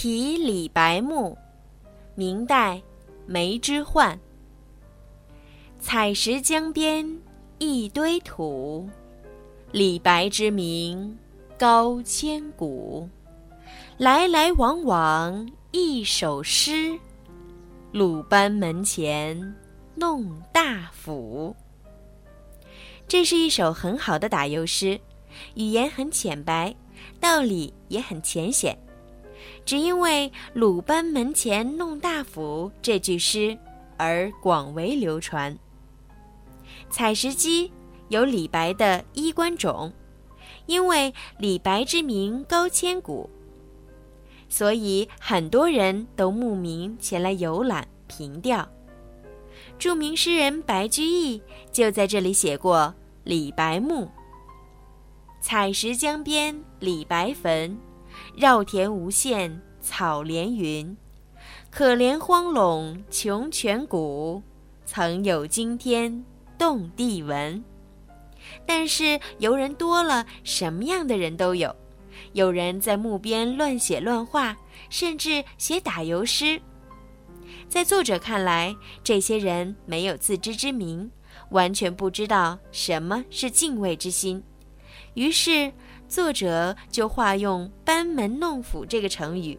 题李白墓，明代，梅之焕。采石江边一堆土，李白之名高千古。来来往往一首诗，鲁班门前弄大斧。这是一首很好的打油诗，语言很浅白，道理也很浅显。只因为“鲁班门前弄大斧”这句诗而广为流传。采石矶有李白的衣冠冢，因为李白之名高千古，所以很多人都慕名前来游览凭吊。著名诗人白居易就在这里写过《李白墓》：“采石江边李白坟。”绕田无限草连云，可怜荒陇穷泉谷，曾有惊天动地闻。但是游人多了，什么样的人都有。有人在墓边乱写乱画，甚至写打油诗。在作者看来，这些人没有自知之明，完全不知道什么是敬畏之心。于是。作者就化用“班门弄斧”这个成语，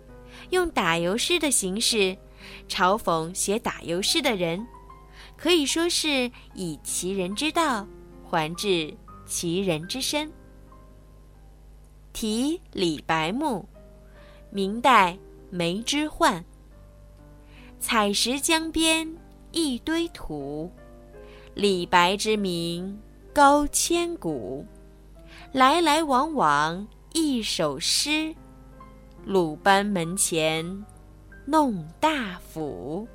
用打油诗的形式嘲讽写打油诗的人，可以说是以其人之道还治其人之身。题李白墓，明代梅之焕。采石江边一堆土，李白之名高千古。来来往往一首诗，鲁班门前弄大斧。